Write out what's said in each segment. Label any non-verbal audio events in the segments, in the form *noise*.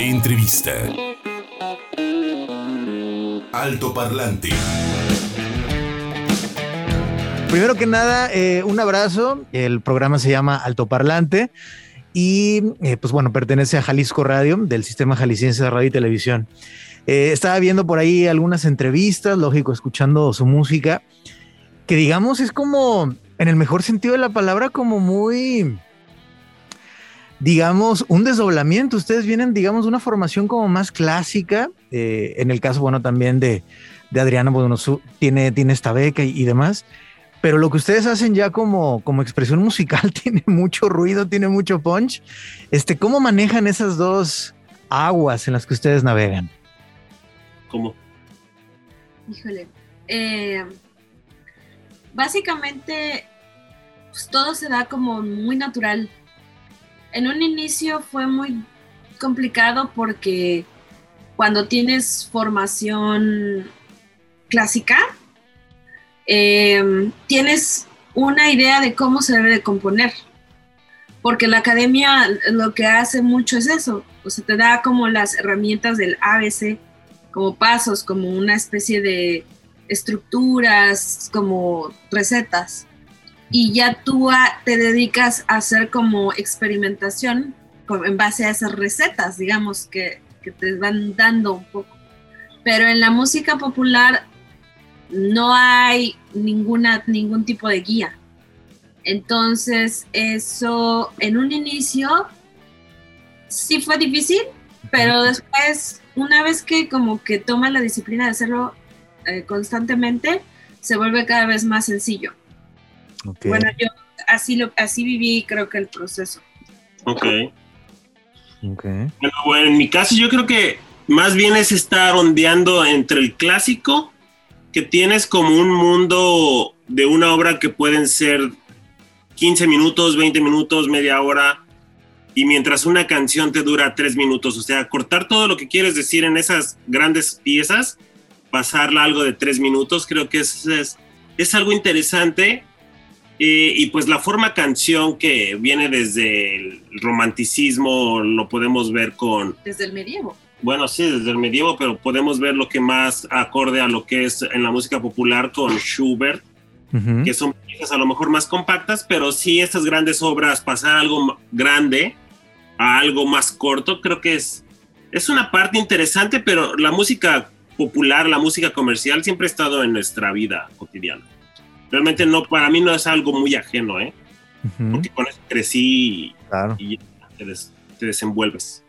Entrevista. Alto Parlante. Primero que nada, eh, un abrazo. El programa se llama Alto Parlante y eh, pues bueno, pertenece a Jalisco Radio, del Sistema Jalisciense de Radio y Televisión. Eh, estaba viendo por ahí algunas entrevistas, lógico, escuchando su música, que digamos es como, en el mejor sentido de la palabra, como muy digamos, un desdoblamiento. Ustedes vienen, digamos, de una formación como más clásica. Eh, en el caso, bueno, también de, de Adriana, bueno, tiene, tiene esta beca y, demás. Pero lo que ustedes hacen ya como, como expresión musical *laughs* tiene mucho ruido, tiene mucho punch. Este, ¿Cómo manejan esas dos aguas en las que ustedes navegan? ¿Cómo? Híjole. Eh, básicamente, pues, todo se da como muy natural en un inicio fue muy complicado porque cuando tienes formación clásica, em, tienes una idea de cómo se debe de componer. Porque la academia lo que hace mucho es eso, o sea, te da como las herramientas del ABC, como pasos, como una especie de estructuras, como recetas y ya tú te dedicas a hacer como experimentación en base a esas recetas, digamos, que, que te van dando un poco. Pero en la música popular no hay ninguna, ningún tipo de guía. Entonces, eso en un inicio sí fue difícil, pero después, una vez que como que toma la disciplina de hacerlo eh, constantemente, se vuelve cada vez más sencillo. Bueno, yo así, lo, así viví creo que el proceso. Ok. Okay. Bueno, en mi caso yo creo que más bien es estar ondeando entre el clásico, que tienes como un mundo de una obra que pueden ser 15 minutos, 20 minutos, media hora, y mientras una canción te dura 3 minutos, o sea, cortar todo lo que quieres decir en esas grandes piezas, pasarla algo de 3 minutos, creo que es, es, es algo interesante y pues la forma canción que viene desde el romanticismo lo podemos ver con... Desde el medievo. Bueno, sí, desde el medievo, pero podemos ver lo que más acorde a lo que es en la música popular con Schubert, que son piezas a lo mejor más compactas, pero sí estas grandes obras, pasar algo grande a algo más corto, creo que es, es una parte interesante, pero la música popular, la música comercial siempre ha estado en nuestra vida cotidiana realmente no, para mí no es algo muy ajeno, ¿eh? Porque con eso crecí y, te, desenvuelves.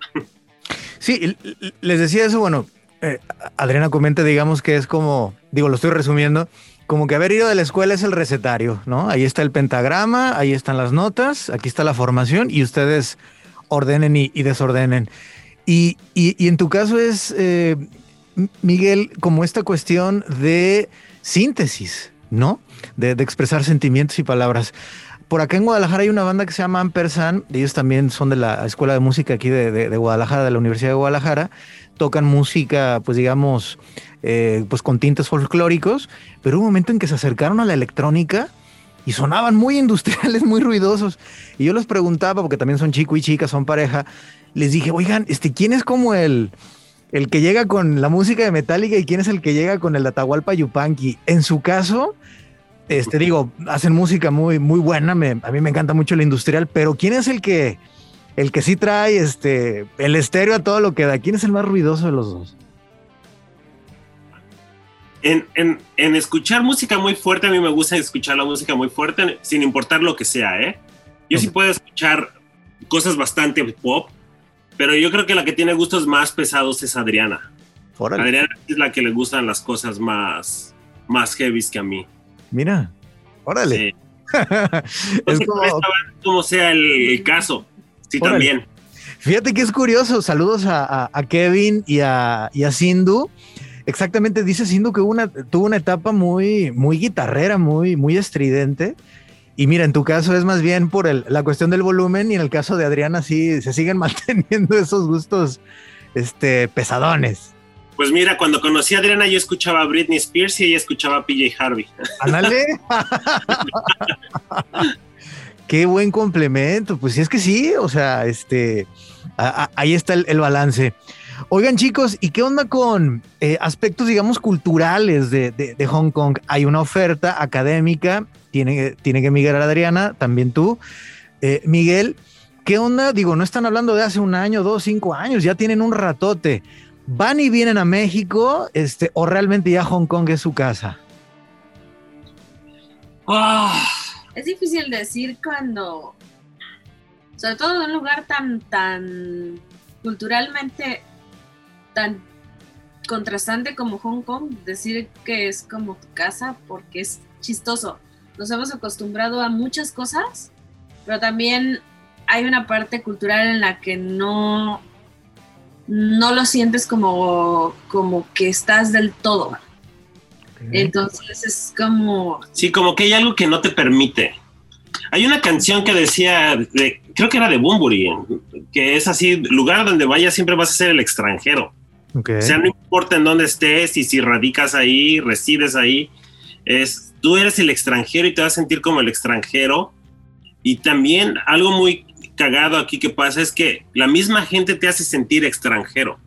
Sí, les decía eso, bueno, eh, Adriana comenta, digamos que es como, digo, lo estoy resumiendo, como que haber ido de la escuela es el recetario, ¿no? Ahí está el pentagrama, ahí están las notas, aquí está la formación y ustedes ordenen y, desordenen. Y, en tu caso es, eh, Miguel, como esta cuestión de síntesis, ¿no? De, expresar sentimientos y palabras. Por acá en Guadalajara hay una banda que se llama Ampersand, ellos también son de la Escuela de Música aquí de, Guadalajara, de la Universidad de Guadalajara, tocan música, pues digamos, eh, pues con tintes folclóricos, pero hubo un momento en que se acercaron a la electrónica y sonaban muy *laughs* industriales, muy ruidosos. Y yo les preguntaba, porque también son chico y chica, son pareja, les dije, oigan, este, ¿quién es como el, el que llega con la música de Metallica y quién es el que llega con el Atahualpa Yupanqui. En su caso, este digo, hacen música muy, muy buena, a mí me encanta mucho el industrial, pero ¿quién es el que, el que sí trae este, el estéreo a todo lo que da? ¿Quién es el más ruidoso de los dos? En, en, escuchar música muy fuerte, a mí me gusta escuchar la música muy fuerte, sin importar lo que sea, ¿eh? Yo sí puedo escuchar cosas bastante pop, pero yo creo que la que tiene gustos más pesados es Adriana. Adriana es la que le gustan las cosas más, más heavy que a mí. Mira, órale. *laughs* es como... sea el, caso. Sí, también. Fíjate que es curioso. Saludos a, Kevin y a, y a Sindhu. Exactamente, dice Sindhu que una, tuvo una etapa muy, muy guitarrera, muy, muy estridente. Y mira, en tu caso es más bien por la cuestión del volumen y en el caso de Adriana sí se siguen *laughs* manteniendo esos gustos este, pesadones. Pues mira, cuando conocí a Adriana yo escuchaba a Britney Spears y ella escuchaba a PJ Harvey. ¡Ándale! *laughs* Qué buen complemento. Pues sí, es que sí, o sea, este, ahí está el, balance. Oigan chicos, ¿y qué onda con eh, aspectos, digamos, culturales de, Hong Kong? Hay una oferta académica, tiene, tiene que migrar Adriana, también tú. Eh, Miguel, ¿qué onda? Digo, no están hablando de hace un año, dos, cinco años, ya tienen un ratote. ¿Van y vienen a México este, o realmente ya Hong Kong es su casa? Ah. Es difícil decir cuando, sobre todo en un lugar tan, tan culturalmente tan contrastante como Hong Kong, decir que es como tu casa porque es chistoso. Nos hemos acostumbrado a muchas cosas, pero también hay una parte cultural en la que no, no lo sientes como, como que estás del todo. Entonces es como... Sí, como que hay algo que no te permite. Hay una canción que decía, de, creo que era de Bumburi, que es así, lugar donde vayas siempre vas a ser el extranjero. O sea, no importa en dónde estés y si radicas ahí, resides ahí, es, tú eres el extranjero y te vas a sentir como el extranjero. Y también algo muy cagado aquí que pasa es que la misma gente te hace sentir extranjero.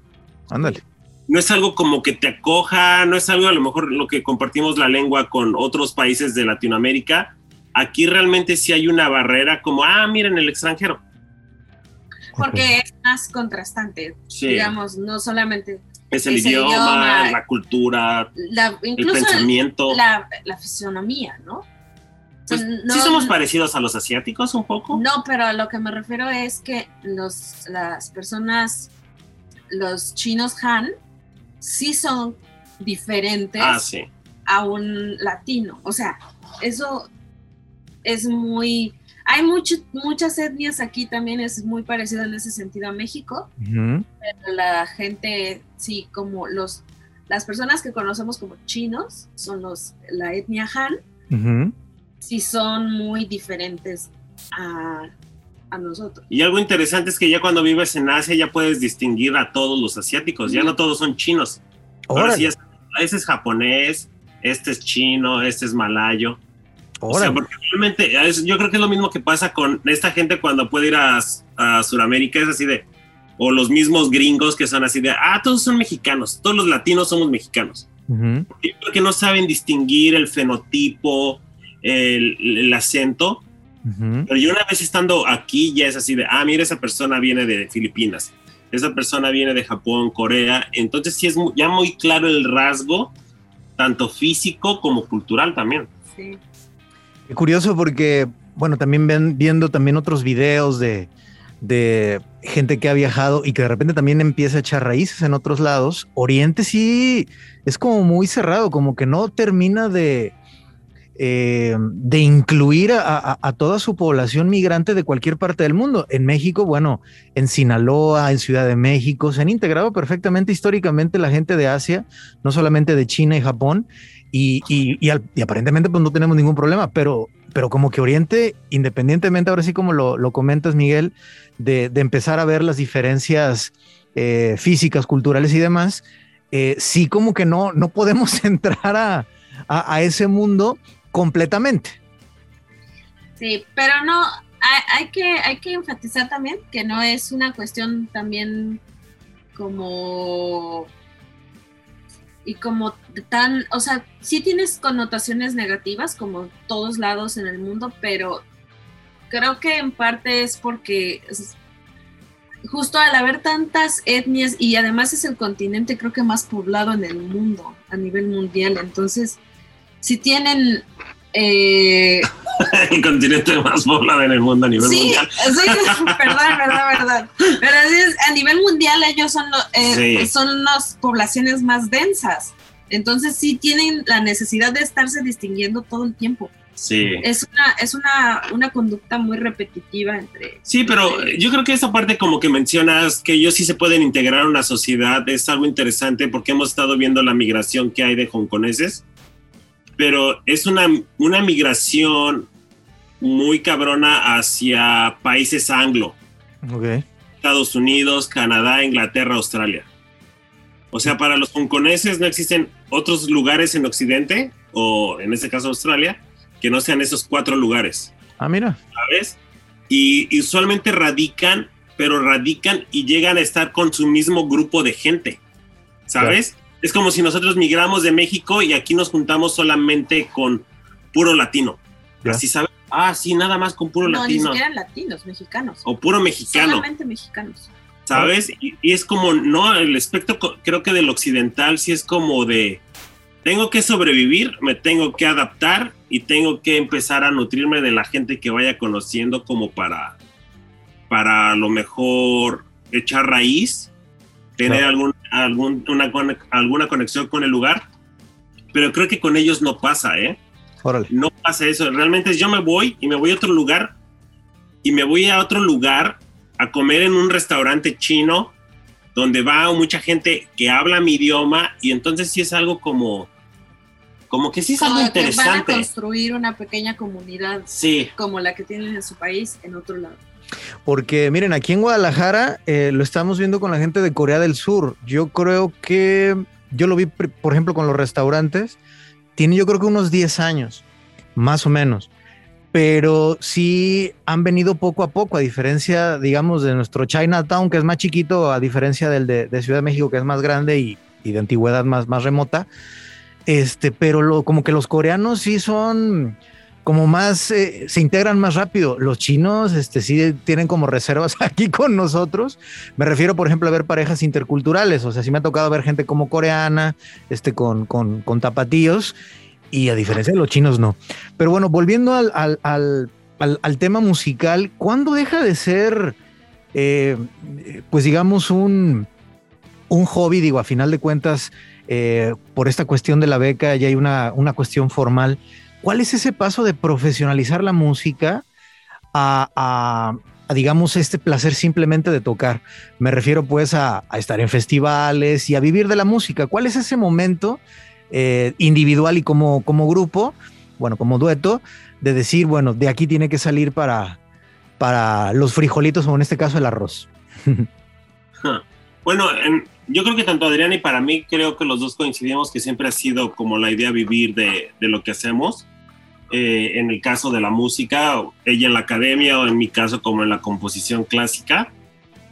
Ándale no es algo como que te acoja, no es algo a lo mejor lo que compartimos la lengua con otros países de Latinoamérica. Aquí realmente sí hay una barrera como, ah, miren el extranjero. Porque es más contrastante, digamos, no solamente... Es el, idioma, la cultura, el pensamiento. La, la fisonomía, ¿no? Pues, sí somos parecidos a los asiáticos un poco. No, pero a lo que me refiero es que los, las personas, los chinos Han, sí son diferentes ah, a un latino. O sea, eso es muy... Hay muchas etnias aquí también, es muy parecido en ese sentido a México. pero la gente, sí, como los, las personas que conocemos como chinos, son los, la etnia Han, sí son muy diferentes a, a nosotros. Y algo interesante es que ya cuando vives en Asia ya puedes distinguir a todos los asiáticos, ya no todos son chinos. Ahora sí, es, ese es japonés, este es chino, este es malayo. O sea, porque realmente yo creo que es lo mismo que pasa con esta gente cuando puede ir a, a Sudamérica, es así de, o los mismos gringos que son así de, ah, todos son mexicanos, todos los latinos somos mexicanos. Porque no saben distinguir el fenotipo, el, el acento, pero yo una vez estando aquí ya es así de, ah, mira, esa persona viene de Filipinas, esa persona viene de Japón, Corea, entonces sí es ya muy claro el rasgo, tanto físico como cultural también. Sí. Curioso porque, bueno, también ven, viendo también otros videos de, de gente que ha viajado y que de repente también empieza a echar raíces en otros lados, Oriente sí es como muy cerrado, como que no termina de eh, de incluir a, toda su población migrante de cualquier parte del mundo. En México, bueno, en Sinaloa, en Ciudad de México, se han integrado perfectamente históricamente la gente de Asia, no solamente de China y Japón, y, aparentemente pues no tenemos ningún problema, pero, pero como que Oriente, independientemente, ahora sí como lo, comentas, Miguel, de, empezar a ver las diferencias eh, físicas, culturales y demás, eh, sí como que no, no podemos *laughs* entrar a, a, ese mundo completamente. Sí, pero no, hay, que, hay que enfatizar también que no es una cuestión también como y como tan, o sea, sí tienes connotaciones negativas como todos lados en el mundo, pero creo que en parte es porque justo al haber tantas etnias y además es el continente creo que más poblado en el mundo a nivel mundial, entonces si tienen eh, *laughs* el continente más poblado en el mundo a nivel mundial. Sí, *laughs* perdón, verdad, verdad. Pero a nivel mundial ellos son, eh, son las poblaciones más densas. Entonces sí tienen la necesidad de estarse distinguiendo todo el tiempo. Sí. Es una, es una, una conducta muy repetitiva entre... Sí, pero yo creo que esa parte como que mencionas que ellos sí se pueden integrar a una sociedad es algo interesante porque hemos estado viendo la migración que hay de hongkoneses pero es una, una migración muy cabrona hacia países anglo. Estados Unidos, Canadá, Inglaterra, Australia. O sea, para los hongkoneses no existen otros lugares en Occidente, o en este caso Australia, que no sean esos cuatro lugares. Ah, mira. ¿Sabes? Y, usualmente radican pero radican y llegan a estar con su mismo grupo de gente, ¿sabes? Es como si nosotros migramos de México y aquí nos juntamos solamente con puro latino. Así, ¿sabes? Ah, sí, nada más con puro no, latino. Ni siquiera latinos, mexicanos. O puro mexicano. Solamente mexicanos. ¿Sabes? Y, y, es como, no, el aspecto creo que del occidental sí es como de, tengo que sobrevivir, me tengo que adaptar y tengo que empezar a nutrirme de la gente que vaya conociendo como para, para a lo mejor echar raíz, tener no. algún, algún, una, alguna conexión con el lugar. Pero creo que con ellos no pasa, ¿eh? Órale. No pasa eso. Realmente yo me voy y me voy a otro lugar y me voy a otro lugar a comer en un restaurante chino donde va mucha gente que habla mi idioma y entonces sí es algo como como que sí es como algo interesante. Van a construir una pequeña comunidad sí. como la que tienen en su país en otro lado. Porque miren, aquí en Guadalajara eh, lo estamos viendo con la gente de Corea del Sur. Yo creo que yo lo vi, por ejemplo, con los restaurantes. Tiene yo creo que unos 10 años, más o menos pero sí han venido poco a poco, a diferencia, digamos, de nuestro Chinatown, que es más chiquito, a diferencia del de, Ciudad de México, que es más grande y, y, de antigüedad más, más remota. Este, pero lo, como que los coreanos sí son como más, eh, se integran más rápido. Los chinos, este, sí tienen como reservas *laughs* aquí con nosotros. Me refiero, por ejemplo, a ver parejas interculturales. O sea, sí me ha tocado ver gente como coreana, este, con, con, con tapatíos y a diferencia de los chinos no. Pero bueno, volviendo al, al, al, al tema musical, ¿cuándo deja de ser, eh, pues digamos, un, un hobby? Digo, a final de cuentas, eh, por esta cuestión de la beca ya hay una, una cuestión formal. ¿Cuál es ese paso de profesionalizar la música a, digamos, este placer simplemente de tocar? Me refiero pues a, estar en festivales y a vivir de la música. ¿Cuál es ese momento? Eh, individual y como, como grupo, bueno, como dueto, de decir, bueno, de aquí tiene que salir para, para los frijolitos o en este caso el arroz. *laughs* bueno, en, yo creo que tanto Adrián y para mí creo que los dos coincidimos que siempre ha sido como la idea vivir de lo que hacemos. Eh, en el caso de la música, ella en la academia o en mi caso como en la composición clásica.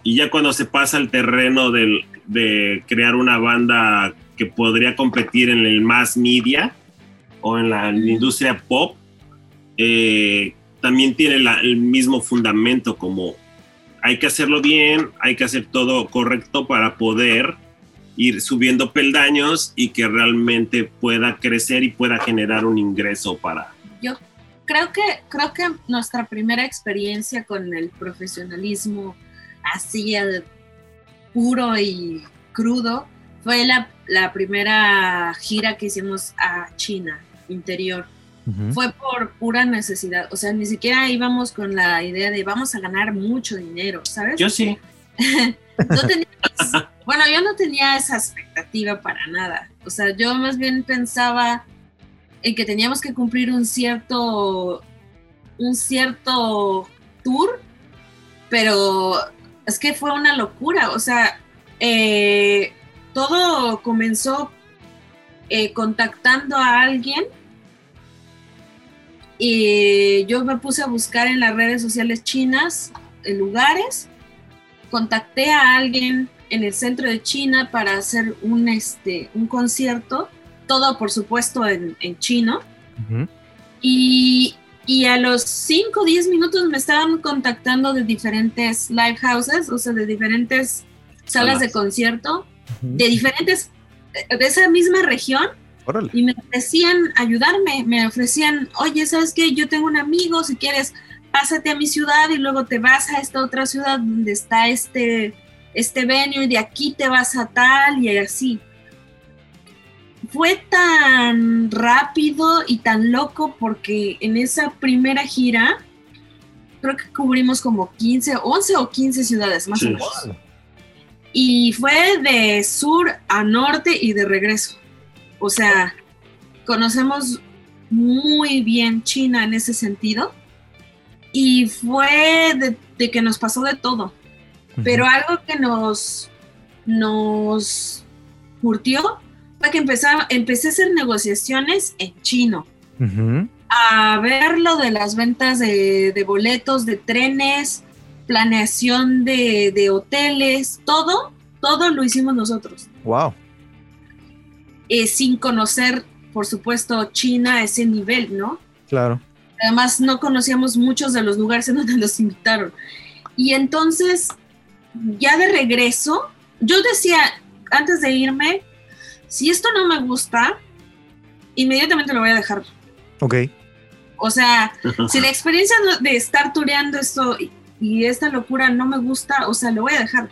Y ya cuando se pasa el terreno del, de crear una banda que podría competir en el mass media o en la, en la industria pop, eh, también tiene la, el mismo fundamento como hay que hacerlo bien, hay que hacer todo correcto para poder ir subiendo peldaños y que realmente pueda crecer y pueda generar un ingreso para... Creo que, creo que nuestra primera experiencia con el profesionalismo así puro y crudo fue la, la, primera gira que hicimos a China, interior. Uh -huh. Fue por pura necesidad. O sea, ni siquiera íbamos con la idea de vamos a ganar mucho dinero, ¿sabes? Yo sí. *laughs* no tenía, bueno, yo no tenía esa expectativa para nada. O sea, yo más bien pensaba en que teníamos que cumplir un cierto, un cierto tour, pero es que fue una locura. O sea, eh, todo comenzó eh, contactando a alguien y yo me puse a buscar en las redes sociales chinas en lugares, contacté a alguien en el centro de China para hacer un, este, un concierto, todo por supuesto en, en chino, uh -huh. y, y, a los 5 o 10 minutos me estaban contactando de diferentes live houses, o sea, de diferentes salas de concierto, de diferentes, de esa misma región, Órale. y me ofrecían ayudarme, me ofrecían, oye, ¿sabes qué? Yo tengo un amigo, si quieres, pásate a mi ciudad y luego te vas a esta otra ciudad donde está este, este venue y de aquí te vas a tal y así. Fue tan rápido y tan loco porque en esa primera gira creo que cubrimos como 15, 11 o 15 ciudades más sí. o menos. Y fue de sur a norte y de regreso. O sea, conocemos muy bien China en ese sentido. Y fue de, de que nos pasó de todo. Uh -huh. Pero algo que nos, nos curtió fue que empezaba, empecé a hacer negociaciones en chino. Uh -huh. A ver lo de las ventas de, de boletos, de trenes, planeación de, hoteles, todo, todo lo hicimos nosotros. Wow. Eh, sin conocer, por supuesto, China a ese nivel, ¿no? Claro. Además, no conocíamos muchos de los lugares en donde nos invitaron. Y entonces, ya de regreso, yo decía, antes de irme, si esto no me gusta, inmediatamente lo voy a dejar. Ok. O sea, *laughs* si la experiencia de estar tureando esto y esta locura no me gusta, o sea, lo voy a dejar.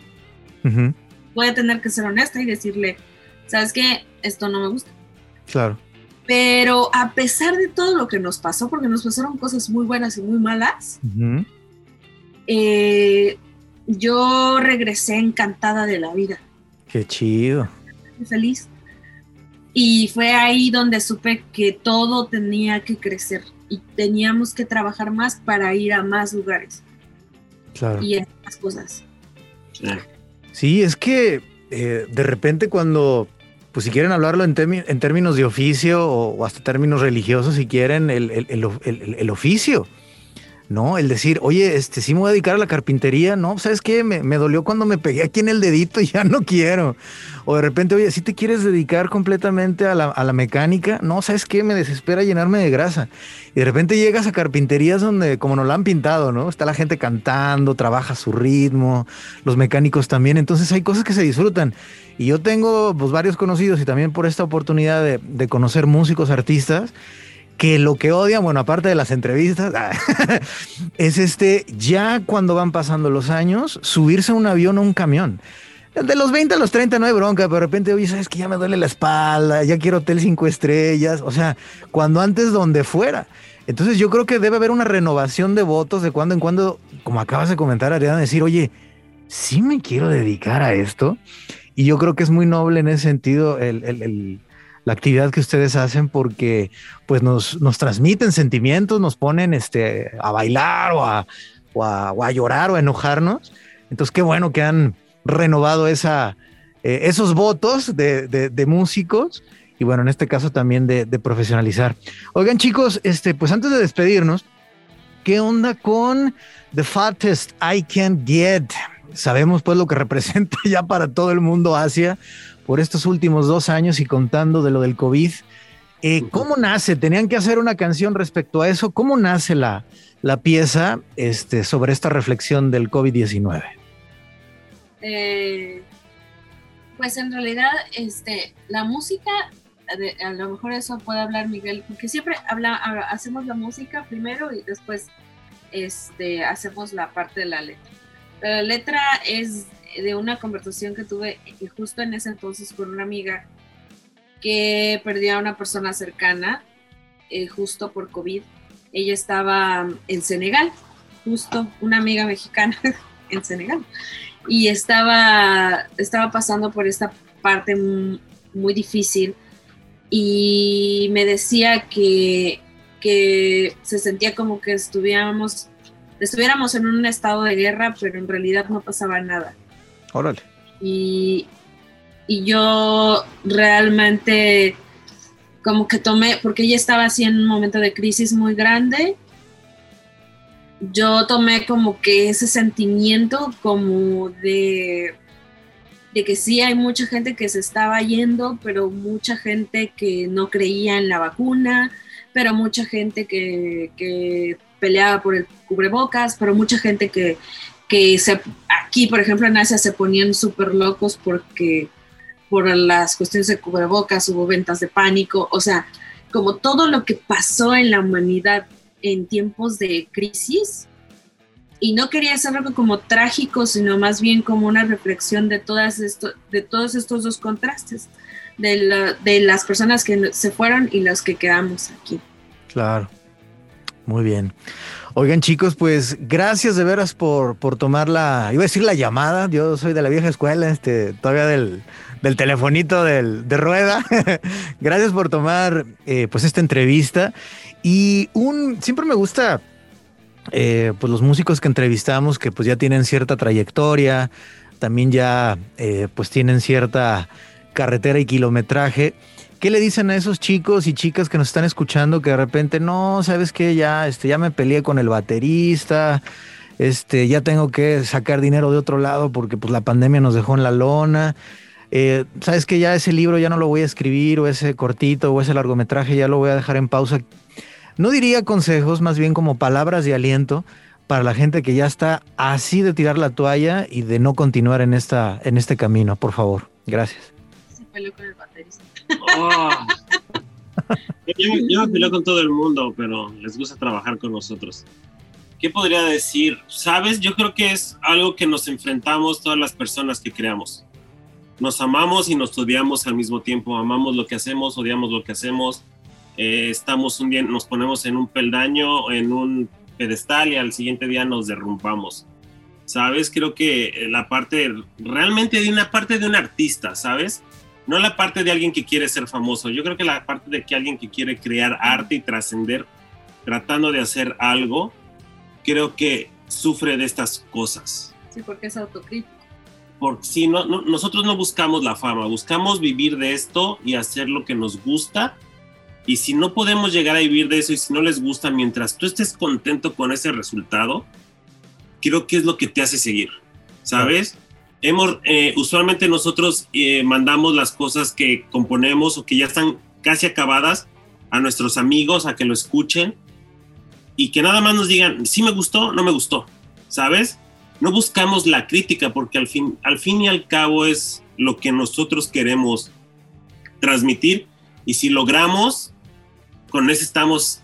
Voy a tener que ser honesta y decirle, ¿sabes qué? Esto no me gusta. Claro. Pero a pesar de todo lo que nos pasó, porque nos pasaron cosas muy buenas y muy malas, eh, yo regresé encantada de la vida. Qué chido. Feliz. Y fue ahí donde supe que todo tenía que crecer y teníamos que trabajar más para ir a más lugares. Claro. Y a más cosas. Sí, es que eh, de repente cuando, pues si quieren hablarlo en, en términos de oficio o, hasta términos religiosos, si quieren, el, el oficio ¿no? El decir, oye, este, sí me voy a dedicar a la carpintería, no, ¿sabes qué? Me, me, dolió cuando me pegué aquí en el dedito y *laughs* ya no quiero. O de repente, oye, si te quieres dedicar completamente a la, a la, mecánica, no, ¿sabes qué? Me desespera llenarme de grasa. Y de repente llegas a carpinterías donde, como nos la han pintado, ¿no? Está la gente cantando, trabaja a su ritmo, los mecánicos también, entonces hay cosas que se disfrutan. Y yo tengo, pues, varios conocidos y también por esta oportunidad de, de conocer músicos, artistas, que lo que odian, bueno, aparte de las entrevistas, *laughs* es este, ya cuando van pasando los años, subirse a un avión o un camión. De los 20 a los 30 no hay bronca, pero de repente, oye, sabes que ya me duele la espalda, ya quiero hotel cinco estrellas, o sea, cuando antes donde fuera. Entonces yo creo que debe haber una renovación de votos de cuando en cuando, como acabas de comentar, Ariana, decir, oye, sí me quiero dedicar a esto. Y yo creo que es muy noble en ese sentido el la actividad que ustedes hacen porque pues nos, nos transmiten sentimientos, nos ponen este, a bailar o a, o a, llorar o a enojarnos. Entonces qué bueno que han renovado esa, eh, esos votos de, de, músicos y bueno, en este caso también de, profesionalizar. Oigan chicos, este, pues antes de despedirnos, ¿qué onda con The Fattest I Can Get? Sabemos pues lo que *laughs* representa ya para todo el mundo Asia por estos últimos dos años y contando de lo del COVID. Eh, ¿Cómo nace? Tenían que hacer una canción respecto a eso. ¿Cómo nace la, la pieza este, sobre esta reflexión del COVID-19? Eh, pues en realidad, este, la música, a lo mejor eso puede hablar Miguel, porque siempre habla, hacemos la música primero y después este, hacemos la parte de la letra. la letra es de una conversación que tuve justo en ese entonces con una amiga que perdió a una persona cercana eh, justo por COVID. Ella estaba en Senegal, justo una amiga mexicana *laughs* en Senegal, y estaba, estaba pasando por esta parte muy, difícil y me decía que, que se sentía como que estuviéramos, estuviéramos en un estado de guerra, pero en realidad no pasaba nada. Órale. Y, y yo realmente como que tomé, porque ella estaba así en un momento de crisis muy grande, yo tomé como que ese sentimiento como de, de que sí hay mucha gente que se estaba yendo, pero mucha gente que no creía en la vacuna, pero mucha gente que, que peleaba por el cubrebocas, pero mucha gente que, que se, aquí, por ejemplo, en Asia se ponían súper locos porque por las cuestiones de cubrebocas hubo ventas de pánico, o sea, como todo lo que pasó en la humanidad en tiempos de crisis, y no quería hacer algo como trágico, sino más bien como una reflexión de, todas esto, de todos estos dos contrastes, de, de las personas que se fueron y las que quedamos aquí. Claro, muy bien. Oigan chicos, pues gracias de veras por, por tomar la, iba a decir la llamada, yo soy de la vieja escuela, este, todavía del, del telefonito del, de rueda. *laughs* gracias por tomar eh, pues esta entrevista. Y un, siempre me gusta eh, pues los músicos que entrevistamos que pues ya tienen cierta trayectoria, también ya eh, pues tienen cierta carretera y kilometraje. ¿Qué le dicen a esos chicos y chicas que nos están escuchando que de repente, no, sabes qué, ya, este, ya me peleé con el baterista, este, ya tengo que sacar dinero de otro lado porque pues la pandemia nos dejó en la lona. Eh, Sabes que ya ese libro ya no lo voy a escribir o ese cortito o ese largometraje ya lo voy a dejar en pausa. No diría consejos, más bien como palabras de aliento para la gente que ya está así de tirar la toalla y de no continuar en, esta, en este camino, por favor. Gracias. Se peleó con el baterista. Oh. Yo, yo me peleo con todo el mundo, pero les gusta trabajar con nosotros. ¿Qué podría decir? Sabes, yo creo que es algo que nos enfrentamos todas las personas que creamos. Nos amamos y nos odiamos al mismo tiempo. Amamos lo que hacemos, odiamos lo que hacemos. Eh, estamos un día, nos ponemos en un peldaño, en un pedestal y al siguiente día nos derrumbamos. ¿Sabes? Creo que la parte, realmente de una parte de un artista, ¿sabes? No la parte de alguien que quiere ser famoso. Yo creo que la parte de que alguien que quiere crear arte y trascender tratando de hacer algo, creo que sufre de estas cosas. Sí, porque es autocrítico. Porque si no, no, nosotros no buscamos la fama, buscamos vivir de esto y hacer lo que nos gusta. Y si no podemos llegar a vivir de eso y si no les gusta, mientras tú estés contento con ese resultado, creo que es lo que te hace seguir, ¿sabes? Hemos, eh, usualmente nosotros eh, mandamos las cosas que componemos o que ya están casi acabadas a nuestros amigos a que lo escuchen y que nada más nos digan, sí me gustó, no me gustó, ¿sabes? No buscamos la crítica porque al fin, al fin y al cabo es lo que nosotros queremos transmitir y si logramos, con eso estamos,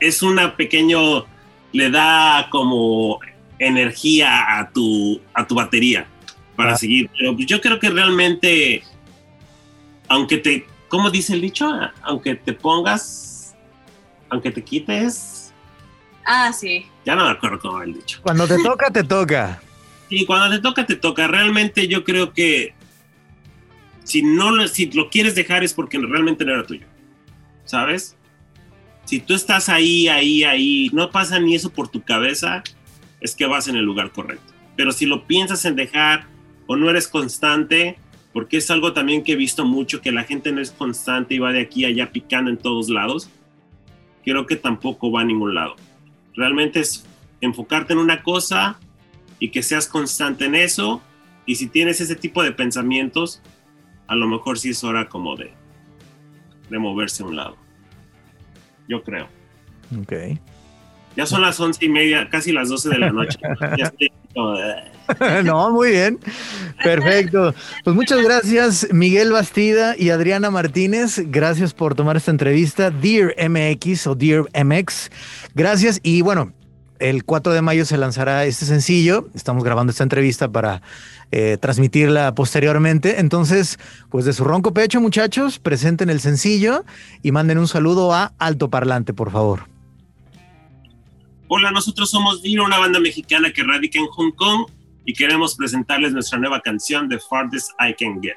es una pequeño, le da como energía a tu, a tu batería para seguir. Pero yo creo que realmente, aunque te, ¿cómo dice el dicho? Aunque te pongas, aunque te quites, Ah, sí. ya no me acuerdo cómo el dicho. Cuando te toca, te toca. *laughs* Y cuando te toca, te toca. Realmente yo creo que si no lo, si lo quieres dejar es porque realmente no era tuyo. ¿Sabes? Si tú estás ahí, ahí, ahí, no pasa ni eso por tu cabeza, es que vas en el lugar correcto. Pero si lo piensas en dejar o no eres constante, porque es algo también que he visto mucho, que la gente no es constante y va de aquí a allá picando en todos lados, creo que tampoco va a ningún lado. Realmente es enfocarte en una cosa, y que seas constante en eso. Y si tienes ese tipo de pensamientos, a lo mejor sí es hora como de, de moverse a un lado. Yo creo. Ok. Ya son las once y media, casi las doce de la noche. *laughs* Ya estoy *laughs* no, muy bien. Perfecto. Pues muchas gracias, Miguel Bastida y Adriana Martínez. Gracias por tomar esta entrevista. Dear MX o Dear MX. Gracias. Y bueno, el 4 de mayo se lanzará este sencillo. Estamos grabando esta entrevista para eh, transmitirla posteriormente. Entonces, pues de su ronco pecho, muchachos, presenten el sencillo y manden un saludo a Alto Parlante, por favor. Hola, nosotros somos Dino, una banda mexicana que radica en Hong Kong y queremos presentarles nuestra nueva canción The Farthest I Can Get.